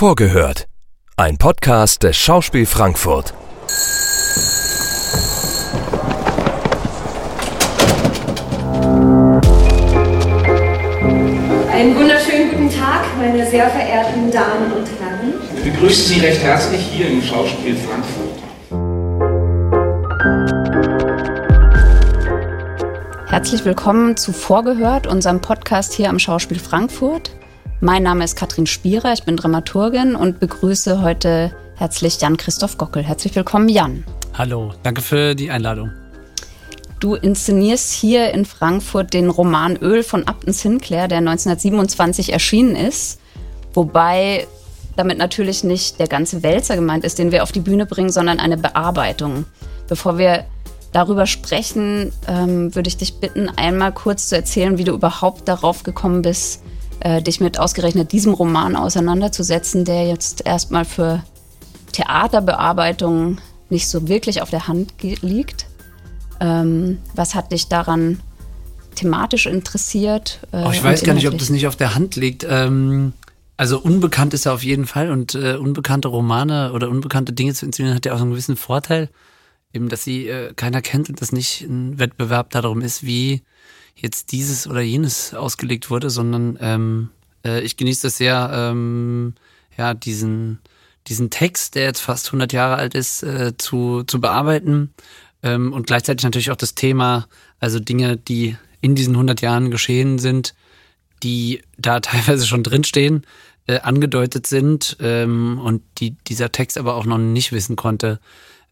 Vorgehört. Ein Podcast des Schauspiel Frankfurt. Einen wunderschönen guten Tag, meine sehr verehrten Damen und Herren. Wir begrüßen Sie recht herzlich hier im Schauspiel Frankfurt. Herzlich willkommen zu Vorgehört, unserem Podcast hier am Schauspiel Frankfurt. Mein Name ist Katrin Spierer, ich bin Dramaturgin und begrüße heute herzlich Jan-Christoph Gockel. Herzlich willkommen, Jan. Hallo, danke für die Einladung. Du inszenierst hier in Frankfurt den Roman Öl von Upton Sinclair, der 1927 erschienen ist. Wobei damit natürlich nicht der ganze Wälzer gemeint ist, den wir auf die Bühne bringen, sondern eine Bearbeitung. Bevor wir darüber sprechen, ähm, würde ich dich bitten, einmal kurz zu erzählen, wie du überhaupt darauf gekommen bist, äh, dich mit ausgerechnet diesem Roman auseinanderzusetzen, der jetzt erstmal für Theaterbearbeitung nicht so wirklich auf der Hand liegt. Ähm, was hat dich daran thematisch interessiert? Äh, oh, ich weiß gar nicht, ob das nicht auf der Hand liegt. Ähm, also unbekannt ist er auf jeden Fall und äh, unbekannte Romane oder unbekannte Dinge zu inszenieren hat ja auch einen gewissen Vorteil, eben dass sie äh, keiner kennt und das nicht ein Wettbewerb darum ist, wie jetzt dieses oder jenes ausgelegt wurde, sondern ähm, äh, ich genieße das sehr, ähm, ja, diesen, diesen Text, der jetzt fast 100 Jahre alt ist, äh, zu, zu bearbeiten ähm, und gleichzeitig natürlich auch das Thema, also Dinge, die in diesen 100 Jahren geschehen sind, die da teilweise schon drinstehen, äh, angedeutet sind ähm, und die dieser Text aber auch noch nicht wissen konnte.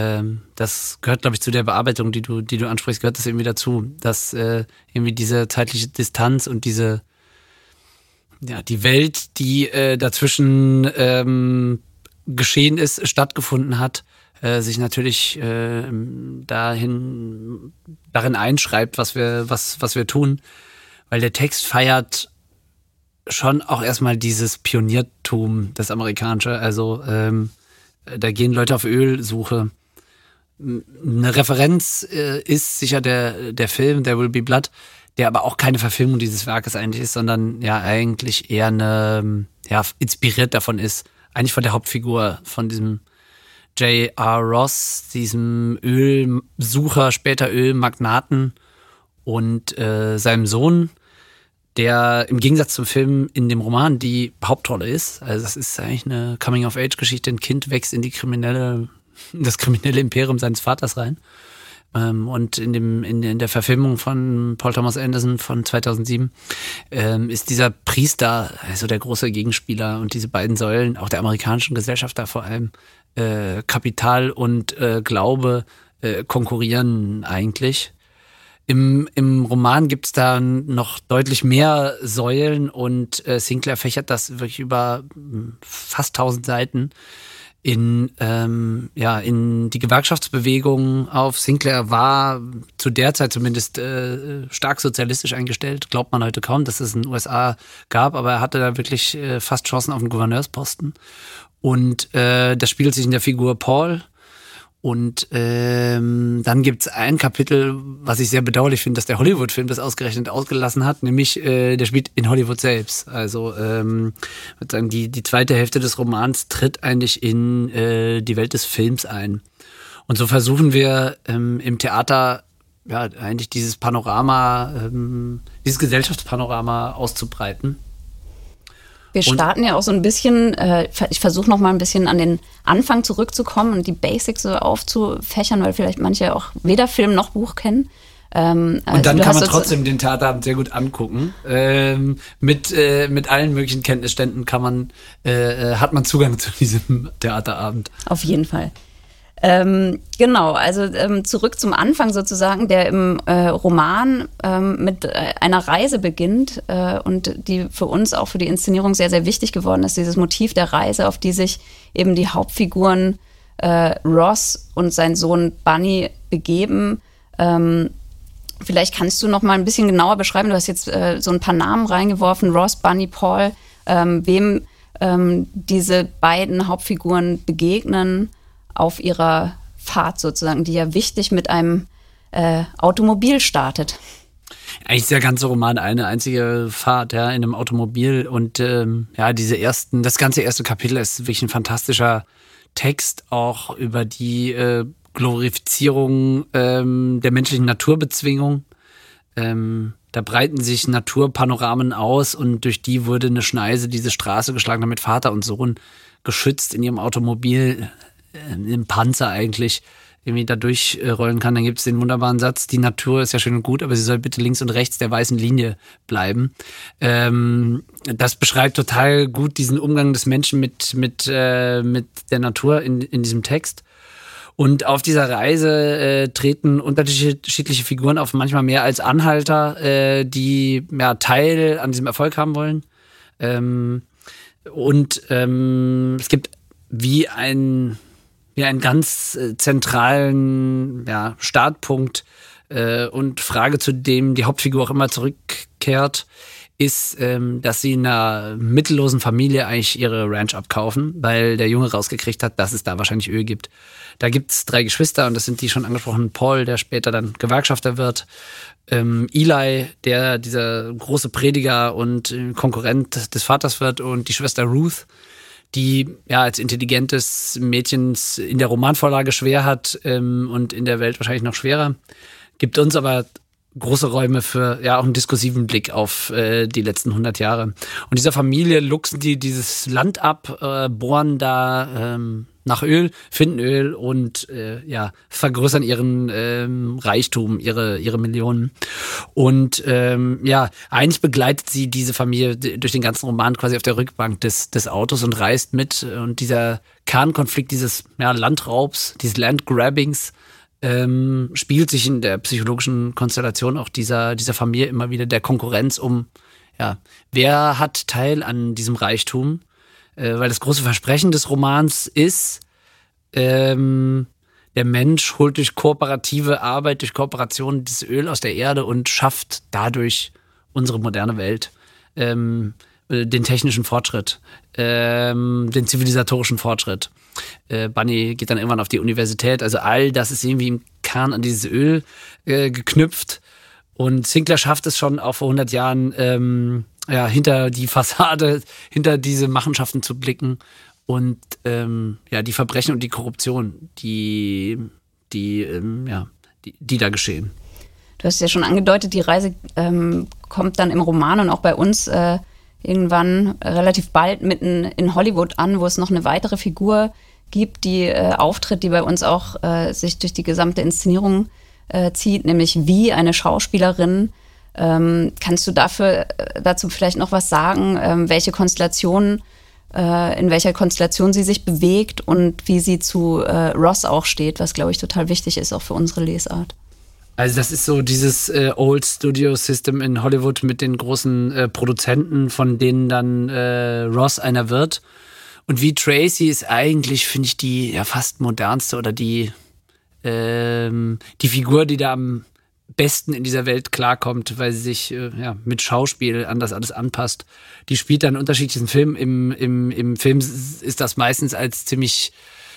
Ähm, das gehört, glaube ich, zu der Bearbeitung, die du, die du ansprichst, gehört das irgendwie dazu, dass äh, irgendwie diese zeitliche Distanz und diese, ja, die Welt, die äh, dazwischen ähm, geschehen ist, stattgefunden hat, äh, sich natürlich äh, dahin darin einschreibt, was wir was was wir tun, weil der Text feiert schon auch erstmal dieses Pioniertum, das amerikanische. Also ähm, da gehen Leute auf Ölsuche. Eine Referenz äh, ist sicher der der Film There Will Be Blood, der aber auch keine Verfilmung dieses Werkes eigentlich ist, sondern ja eigentlich eher eine ja inspiriert davon ist, eigentlich von der Hauptfigur von diesem J.R. Ross, diesem Ölsucher, später Ölmagnaten und äh, seinem Sohn, der im Gegensatz zum Film in dem Roman die Hauptrolle ist. Also es ist eigentlich eine Coming-of-Age-Geschichte. Ein Kind wächst in die kriminelle, das kriminelle Imperium seines Vaters rein. Ähm, und in, dem, in, in der Verfilmung von Paul Thomas Anderson von 2007 ähm, ist dieser Priester, also der große Gegenspieler und diese beiden Säulen, auch der amerikanischen Gesellschaft da vor allem, äh, Kapital und äh, Glaube äh, konkurrieren eigentlich. Im, Im Roman gibt es da noch deutlich mehr Säulen und äh, Sinclair fächert das wirklich über hm, fast tausend Seiten in, ähm, ja, in die Gewerkschaftsbewegung auf. Sinclair war zu der Zeit zumindest äh, stark sozialistisch eingestellt. Glaubt man heute kaum, dass es in den USA gab, aber er hatte da wirklich äh, fast Chancen auf den Gouverneursposten. Und äh, das spiegelt sich in der Figur Paul. Und ähm, dann gibt's ein Kapitel, was ich sehr bedauerlich finde, dass der Hollywood-Film das ausgerechnet ausgelassen hat, nämlich äh, der spielt in Hollywood selbst. Also ähm, sagen, die, die zweite Hälfte des Romans tritt eigentlich in äh, die Welt des Films ein. Und so versuchen wir ähm, im Theater ja eigentlich dieses Panorama, ähm, dieses Gesellschaftspanorama auszubreiten. Wir starten ja auch so ein bisschen, äh, ich versuche noch mal ein bisschen an den Anfang zurückzukommen und die Basics so aufzufächern, weil vielleicht manche auch weder Film noch Buch kennen. Ähm, und dann kann man trotzdem den Theaterabend sehr gut angucken. Ähm, mit, äh, mit allen möglichen Kenntnisständen kann man, äh, äh hat man Zugang zu diesem Theaterabend. Auf jeden Fall. Ähm, genau, also ähm, zurück zum Anfang sozusagen, der im äh, Roman ähm, mit äh, einer Reise beginnt äh, und die für uns auch für die Inszenierung sehr, sehr wichtig geworden ist, dieses Motiv der Reise, auf die sich eben die Hauptfiguren äh, Ross und sein Sohn Bunny begeben. Ähm, vielleicht kannst du noch mal ein bisschen genauer beschreiben, du hast jetzt äh, so ein paar Namen reingeworfen, Ross, Bunny, Paul, ähm, wem ähm, diese beiden Hauptfiguren begegnen auf ihrer Fahrt sozusagen, die ja wichtig mit einem äh, Automobil startet. Eigentlich ist der ganze Roman eine einzige Fahrt, ja, in einem Automobil und ähm, ja, diese ersten, das ganze erste Kapitel ist wirklich ein fantastischer Text auch über die äh, Glorifizierung ähm, der menschlichen Naturbezwingung. Ähm, da breiten sich Naturpanoramen aus und durch die wurde eine Schneise diese Straße geschlagen, damit Vater und Sohn geschützt in ihrem Automobil, im Panzer eigentlich, irgendwie da durchrollen kann. Dann gibt es den wunderbaren Satz, die Natur ist ja schön und gut, aber sie soll bitte links und rechts der weißen Linie bleiben. Ähm, das beschreibt total gut diesen Umgang des Menschen mit, mit, äh, mit der Natur in, in diesem Text. Und auf dieser Reise äh, treten unterschiedliche Figuren auf, manchmal mehr als Anhalter, äh, die ja, Teil an diesem Erfolg haben wollen. Ähm, und ähm, es gibt wie ein ja, einen ganz äh, zentralen ja, Startpunkt äh, und Frage, zu dem die Hauptfigur auch immer zurückkehrt, ist, ähm, dass sie in einer mittellosen Familie eigentlich ihre Ranch abkaufen, weil der Junge rausgekriegt hat, dass es da wahrscheinlich Öl gibt. Da gibt es drei Geschwister und das sind die schon angesprochenen Paul, der später dann Gewerkschafter wird, ähm, Eli, der dieser große Prediger und äh, Konkurrent des Vaters wird und die Schwester Ruth, die ja als intelligentes Mädchen in der Romanvorlage schwer hat ähm, und in der Welt wahrscheinlich noch schwerer. Gibt uns aber große Räume für ja auch einen diskursiven Blick auf äh, die letzten 100 Jahre. Und dieser Familie luchsen die dieses Land ab, äh, bohren da ähm, nach Öl, finden Öl und äh, ja vergrößern ihren ähm, Reichtum, ihre ihre Millionen. Und ähm, ja, eigentlich begleitet sie diese Familie durch den ganzen Roman quasi auf der Rückbank des des Autos und reist mit. Und dieser Kernkonflikt dieses ja, Landraubs, dieses Landgrabbings ähm, spielt sich in der psychologischen Konstellation auch dieser, dieser Familie immer wieder der Konkurrenz um, ja, wer hat Teil an diesem Reichtum? Äh, weil das große Versprechen des Romans ist, ähm, der Mensch holt durch kooperative Arbeit, durch Kooperation das Öl aus der Erde und schafft dadurch unsere moderne Welt. Ähm, äh, den technischen Fortschritt, ähm, den zivilisatorischen Fortschritt. Äh, Bunny geht dann irgendwann auf die Universität. Also all das ist irgendwie im Kern an dieses Öl äh, geknüpft. Und Sinclair schafft es schon auch vor 100 Jahren, ähm, ja, hinter die Fassade, hinter diese Machenschaften zu blicken und ähm, ja, die Verbrechen und die Korruption, die, die, ähm, ja, die, die da geschehen. Du hast ja schon angedeutet, die Reise ähm, kommt dann im Roman und auch bei uns äh, irgendwann relativ bald mitten in Hollywood an, wo es noch eine weitere Figur gibt, die äh, auftritt, die bei uns auch äh, sich durch die gesamte Inszenierung äh, zieht, nämlich wie eine Schauspielerin. Ähm, kannst du dafür äh, dazu vielleicht noch was sagen, ähm, welche Konstellation, äh, in welcher Konstellation sie sich bewegt und wie sie zu äh, Ross auch steht, was glaube ich total wichtig ist auch für unsere Lesart? Also das ist so dieses äh, Old Studio System in Hollywood mit den großen äh, Produzenten, von denen dann äh, Ross einer wird. Und wie Tracy ist eigentlich, finde ich, die ja fast modernste oder die, ähm, die Figur, die da am besten in dieser Welt klarkommt, weil sie sich äh, ja, mit Schauspiel an das alles anpasst. Die spielt dann unterschiedlichen Filmen. Im, im, Im Film ist das meistens als ziemlich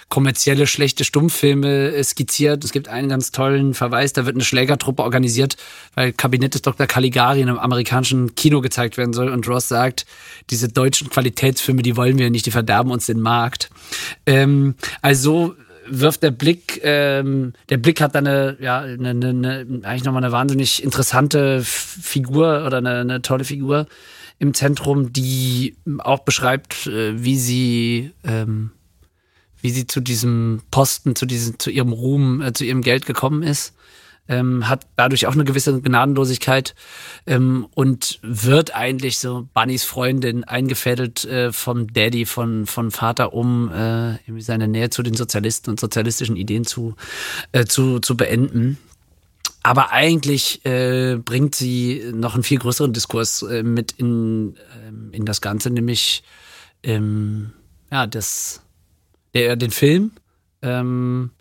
kommerzielle schlechte Stummfilme skizziert. Es gibt einen ganz tollen Verweis, da wird eine Schlägertruppe organisiert, weil Kabinett des Dr. Caligari in einem amerikanischen Kino gezeigt werden soll und Ross sagt, diese deutschen Qualitätsfilme, die wollen wir nicht, die verderben uns den Markt. Ähm, also wirft der Blick, ähm, der Blick hat dann eine, ja, eine, eine, eigentlich nochmal eine wahnsinnig interessante Figur oder eine, eine tolle Figur im Zentrum, die auch beschreibt, äh, wie sie ähm, wie sie zu diesem Posten, zu diesem, zu ihrem Ruhm, äh, zu ihrem Geld gekommen ist. Ähm, hat dadurch auch eine gewisse Gnadenlosigkeit ähm, und wird eigentlich so Bunnys Freundin eingefädelt äh, vom Daddy, von, von Vater, um äh, seine Nähe zu den Sozialisten und sozialistischen Ideen zu, äh, zu, zu beenden. Aber eigentlich äh, bringt sie noch einen viel größeren Diskurs äh, mit in, äh, in das Ganze, nämlich ähm, ja, das der, den Film, ähm,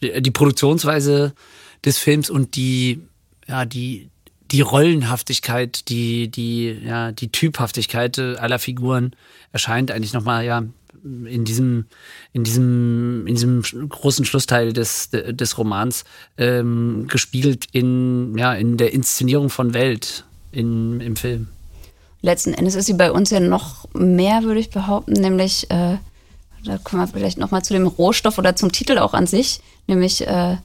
die, die Produktionsweise des Films und die, ja, die, die Rollenhaftigkeit, die, die, ja, die Typhaftigkeit aller Figuren erscheint eigentlich nochmal, ja, in diesem, in diesem, in diesem großen Schlussteil des, des Romans ähm, gespiegelt in, ja, in der Inszenierung von Welt in, im Film. Letzten Endes ist sie bei uns ja noch mehr, würde ich behaupten, nämlich, äh, da kommen wir vielleicht nochmal zu dem Rohstoff oder zum Titel auch an sich, nämlich äh,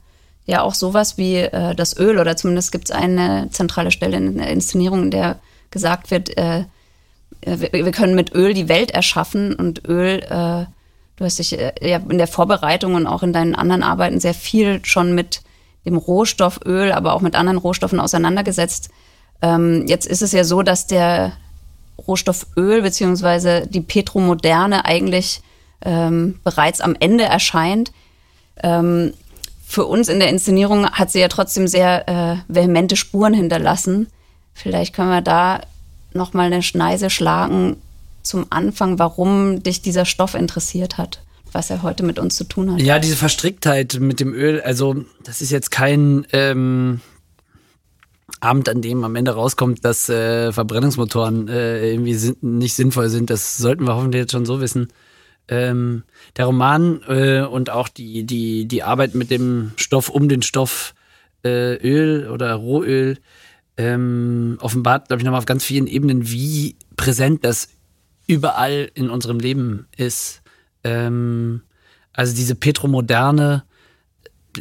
ja auch sowas wie äh, das Öl oder zumindest gibt es eine zentrale Stelle in der Inszenierung, in der gesagt wird, äh, wir, wir, können mit Öl die Welt erschaffen und Öl, äh, du hast dich äh, ja in der Vorbereitung und auch in deinen anderen Arbeiten sehr viel schon mit dem Rohstoff Öl, aber auch mit anderen Rohstoffen auseinandergesetzt. Ähm, jetzt ist es ja so, dass der Rohstoff Öl beziehungsweise die Petromoderne eigentlich ähm, bereits am Ende erscheint. Ähm, für uns in der Inszenierung hat sie ja trotzdem sehr äh, vehemente Spuren hinterlassen. Vielleicht können wir da noch mal eine Schneise schlagen zum Anfang, warum dich dieser Stoff interessiert hat, was er heute mit uns zu tun hat. Ja, diese Verstricktheit mit dem Öl, also das ist jetzt kein ähm, Abend, an dem am Ende rauskommt, dass äh, Verbrennungsmotoren äh, irgendwie sin nicht sinnvoll sind. Das sollten wir hoffentlich jetzt schon so wissen. Ähm, der Roman äh, und auch die, die, die Arbeit mit dem Stoff um den Stoff äh, Öl oder Rohöl ähm, offenbart, glaube ich, nochmal auf ganz vielen Ebenen, wie präsent das überall in unserem Leben ist. Ähm, also diese Petromoderne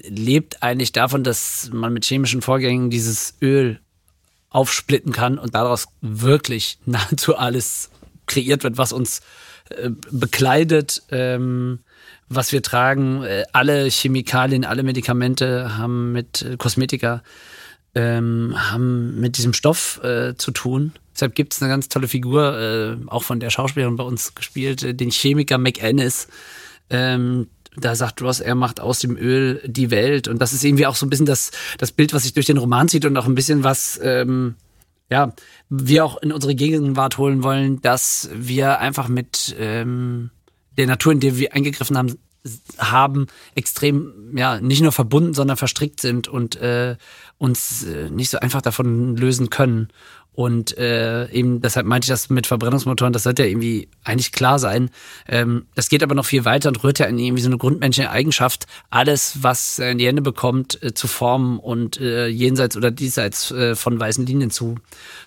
lebt eigentlich davon, dass man mit chemischen Vorgängen dieses Öl aufsplitten kann und daraus wirklich nahezu alles kreiert wird, was uns äh, bekleidet, ähm, was wir tragen. Äh, alle Chemikalien, alle Medikamente haben mit äh, Kosmetika ähm, haben mit diesem Stoff äh, zu tun. Deshalb gibt es eine ganz tolle Figur, äh, auch von der Schauspielerin bei uns gespielt, äh, den Chemiker McAnnis. Ähm, da sagt Ross, er macht aus dem Öl die Welt. Und das ist irgendwie auch so ein bisschen das, das Bild, was sich durch den Roman zieht und auch ein bisschen was, ähm, ja, wir auch in unsere Gegenwart holen wollen, dass wir einfach mit ähm, der Natur, in der wir eingegriffen haben, haben, extrem, ja, nicht nur verbunden, sondern verstrickt sind und äh, uns äh, nicht so einfach davon lösen können. Und äh, eben deshalb meinte ich das mit Verbrennungsmotoren, das sollte ja irgendwie eigentlich klar sein. Ähm, das geht aber noch viel weiter und rührt ja in irgendwie so eine grundmenschliche Eigenschaft, alles, was er in die Hände bekommt, äh, zu formen und äh, jenseits oder diesseits äh, von weißen Linien zu,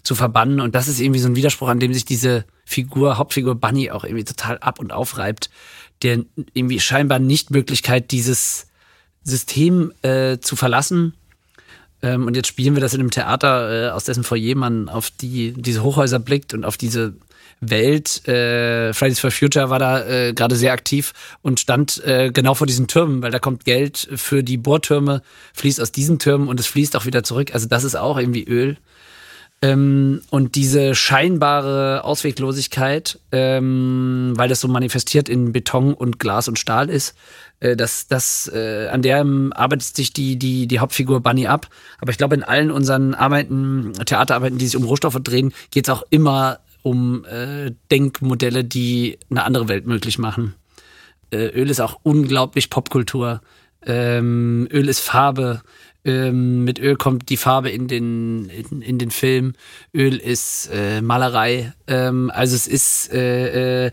zu verbannen. Und das ist irgendwie so ein Widerspruch, an dem sich diese Figur, Hauptfigur Bunny auch irgendwie total ab und aufreibt der irgendwie scheinbar Nichtmöglichkeit, dieses System äh, zu verlassen. Ähm, und jetzt spielen wir das in einem Theater, äh, aus dessen Foyer man auf die, diese Hochhäuser blickt und auf diese Welt. Äh, Fridays for Future war da äh, gerade sehr aktiv und stand äh, genau vor diesen Türmen, weil da kommt Geld für die Bohrtürme, fließt aus diesen Türmen und es fließt auch wieder zurück. Also das ist auch irgendwie Öl. Ähm, und diese scheinbare Ausweglosigkeit, ähm, weil das so manifestiert in Beton und Glas und Stahl ist, äh, das, das, äh, an der arbeitet sich die, die, die Hauptfigur Bunny ab. Aber ich glaube, in allen unseren Arbeiten, Theaterarbeiten, die sich um Rohstoffe drehen, geht es auch immer um äh, Denkmodelle, die eine andere Welt möglich machen. Äh, Öl ist auch unglaublich Popkultur. Ähm, Öl ist Farbe. Ähm, mit Öl kommt die Farbe in den, in, in den Film. Öl ist äh, Malerei. Ähm, also es ist, äh, äh,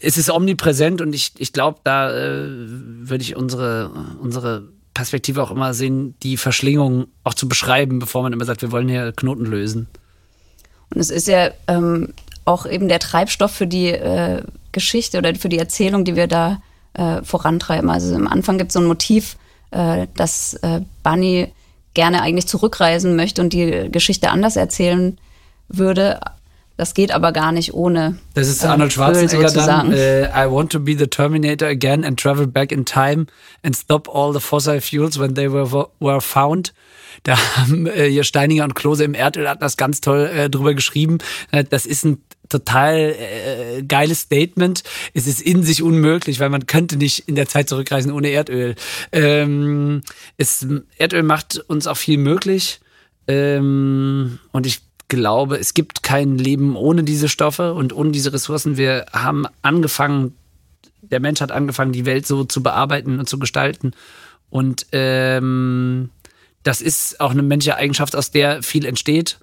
es ist omnipräsent und ich, ich glaube, da äh, würde ich unsere, unsere Perspektive auch immer sehen, die Verschlingung auch zu beschreiben, bevor man immer sagt, wir wollen hier Knoten lösen. Und es ist ja ähm, auch eben der Treibstoff für die äh, Geschichte oder für die Erzählung, die wir da äh, vorantreiben. Also am Anfang gibt es so ein Motiv, äh, dass äh, Bunny gerne eigentlich zurückreisen möchte und die Geschichte anders erzählen würde. Das geht aber gar nicht ohne. Das ist Arnold Schwarzenegger dann. Äh, I want to be the Terminator again and travel back in time and stop all the fossil fuels when they were, were found. Da haben äh, hier Steininger und Klose im Erdölatlas ganz toll äh, drüber geschrieben. Äh, das ist ein total äh, geiles Statement. Es ist in sich unmöglich, weil man könnte nicht in der Zeit zurückreisen ohne Erdöl. Ähm, es, Erdöl macht uns auch viel möglich. Ähm, und ich glaube, es gibt kein Leben ohne diese Stoffe und ohne diese Ressourcen. Wir haben angefangen, der Mensch hat angefangen, die Welt so zu bearbeiten und zu gestalten. Und ähm, das ist auch eine menschliche Eigenschaft, aus der viel entsteht.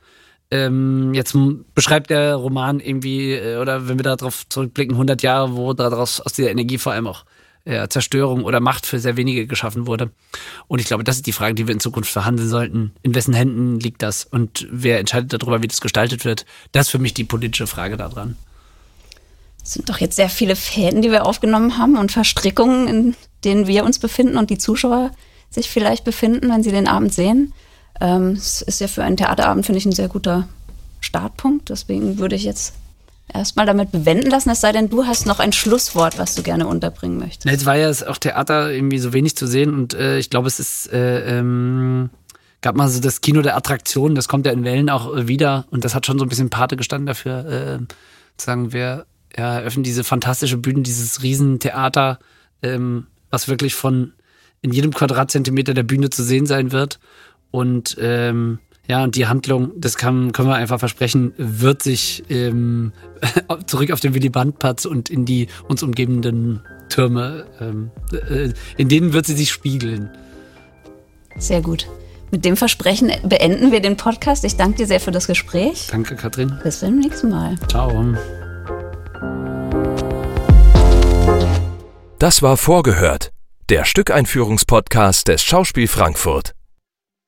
ähm, jetzt beschreibt der Roman irgendwie, äh, oder wenn wir darauf zurückblicken, 100 Jahre, wo daraus aus dieser Energie vor allem auch äh, Zerstörung oder Macht für sehr wenige geschaffen wurde. Und ich glaube, das ist die Frage, die wir in Zukunft verhandeln sollten. In wessen Händen liegt das? Und wer entscheidet darüber, wie das gestaltet wird? Das ist für mich die politische Frage daran. Es sind doch jetzt sehr viele Fäden, die wir aufgenommen haben und Verstrickungen, in denen wir uns befinden und die Zuschauer sich vielleicht befinden, wenn sie den Abend sehen. Ähm, es ist ja für einen Theaterabend, finde ich, ein sehr guter Startpunkt. Deswegen würde ich jetzt erstmal damit bewenden lassen, es sei denn, du hast noch ein Schlusswort, was du gerne unterbringen möchtest. Jetzt war ja auch Theater irgendwie so wenig zu sehen und äh, ich glaube, es ist, äh, ähm, gab mal so das Kino der Attraktionen, das kommt ja in Wellen auch äh, wieder und das hat schon so ein bisschen Pate gestanden dafür, äh, zu sagen, wir ja, eröffnen diese fantastische Bühne, dieses Riesentheater, ähm, was wirklich von in jedem Quadratzentimeter der Bühne zu sehen sein wird und ähm, ja, und die Handlung, das kann, können wir einfach versprechen, wird sich ähm, zurück auf den Willy Brandt-Platz und in die uns umgebenden Türme, ähm, äh, in denen wird sie sich spiegeln. Sehr gut. Mit dem Versprechen beenden wir den Podcast. Ich danke dir sehr für das Gespräch. Danke, Katrin. Bis zum nächsten Mal. Ciao. Das war Vorgehört, der Stückeinführungspodcast des Schauspiel Frankfurt.